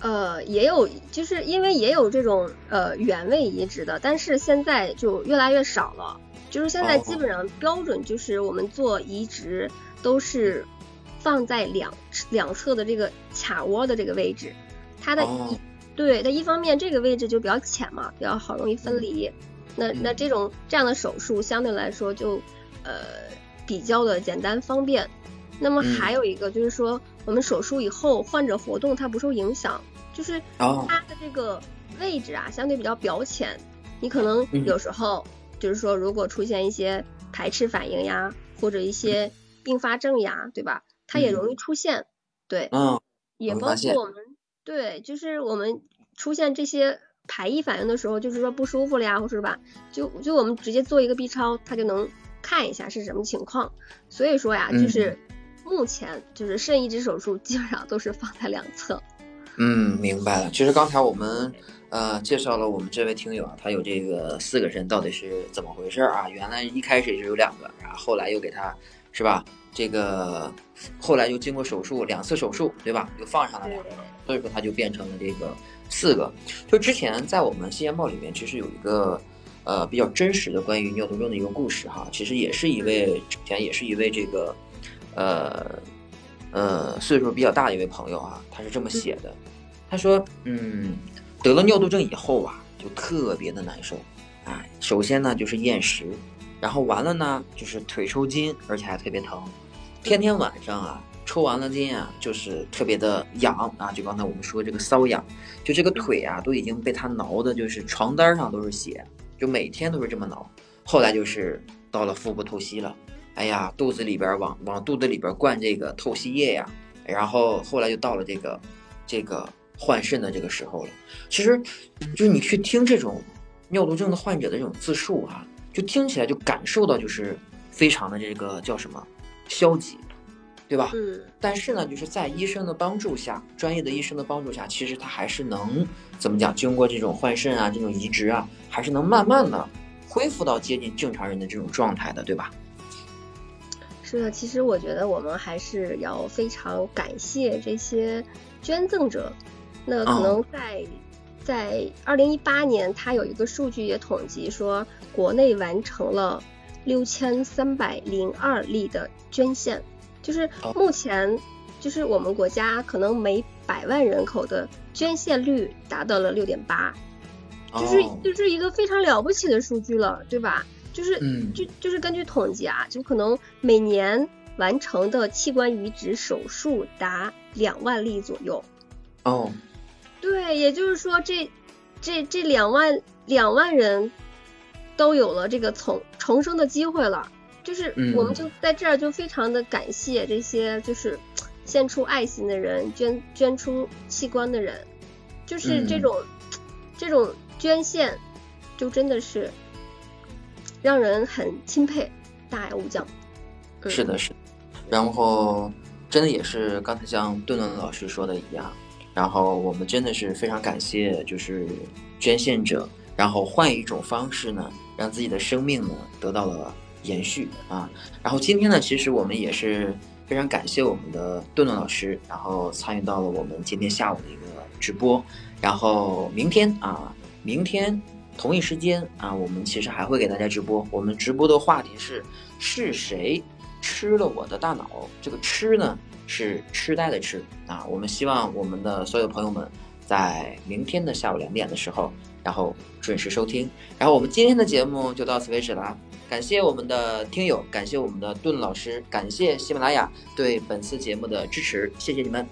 呃，也有，就是因为也有这种呃原位移植的，但是现在就越来越少了。就是现在基本上标准就是我们做移植都是放在两两侧的这个卡窝的这个位置，它的一对它一方面这个位置就比较浅嘛，比较好容易分离。那那这种这样的手术相对来说就呃比较的简单方便。那么还有一个就是说。我们手术以后，患者活动它不受影响，就是它的这个位置啊，相对比较表浅。你可能有时候就是说，如果出现一些排斥反应呀，或者一些并发症呀，对吧？它也容易出现。对，嗯，也包括我们对，就是我们出现这些排异反应的时候，就是说不舒服了呀，或是吧，就就我们直接做一个 B 超，它就能看一下是什么情况。所以说呀，就是。目前就是肾移植手术基本上都是放在两侧。嗯，明白了。其实刚才我们呃介绍了我们这位听友啊，他有这个四个肾到底是怎么回事啊？原来一开始是有两个，然后后来又给他是吧？这个后来又经过手术两次手术对吧？又放上了两个，所以说他就变成了这个四个。就之前在我们《新闻报》里面，其实有一个呃比较真实的关于尿毒症的一个故事哈，其实也是一位之前也是一位这个。呃，呃，岁数比较大的一位朋友啊，他是这么写的，他说，嗯，得了尿毒症以后啊，就特别的难受，哎，首先呢就是厌食，然后完了呢就是腿抽筋，而且还特别疼，天天晚上啊抽完了筋啊，就是特别的痒啊，就刚才我们说这个瘙痒，就这个腿啊都已经被他挠的，就是床单上都是血，就每天都是这么挠，后来就是到了腹部透析了。哎呀，肚子里边往往肚子里边灌这个透析液呀，然后后来就到了这个这个换肾的这个时候了。其实，就是你去听这种尿毒症的患者的这种自述啊，就听起来就感受到就是非常的这个叫什么消极，对吧？嗯。但是呢，就是在医生的帮助下，专业的医生的帮助下，其实他还是能怎么讲？经过这种换肾啊，这种移植啊，还是能慢慢的恢复到接近正常人的这种状态的，对吧？是的，其实我觉得我们还是要非常感谢这些捐赠者。那可能在在二零一八年，他有一个数据也统计说，国内完成了六千三百零二例的捐献，就是目前就是我们国家可能每百万人口的捐献率达到了六点八，就是就是一个非常了不起的数据了，对吧？就是，就就是根据统计啊，就可能每年完成的器官移植手术达两万例左右。哦，对，也就是说，这这这两万两万人都有了这个重重生的机会了。就是我们就在这儿就非常的感谢这些就是献出爱心的人，捐捐出器官的人，就是这种这种捐献，就真的是。让人很钦佩，大爱无疆。是的，是的。然后，真的也是刚才像顿顿老师说的一样，然后我们真的是非常感谢，就是捐献者然后换一种方式呢，让自己的生命呢得到了延续啊。然后今天呢，其实我们也是非常感谢我们的顿顿老师，然后参与到了我们今天下午的一个直播。然后明天啊，明天同一时间啊，我们其实还会给大家直播。我们直播的话题是：是谁吃了我的大脑？这个吃呢是痴呆的痴啊。我们希望我们的所有朋友们在明天的下午两点的时候。然后准时收听，然后我们今天的节目就到此为止了。感谢我们的听友，感谢我们的顿老师，感谢喜马拉雅对本次节目的支持，谢谢你们。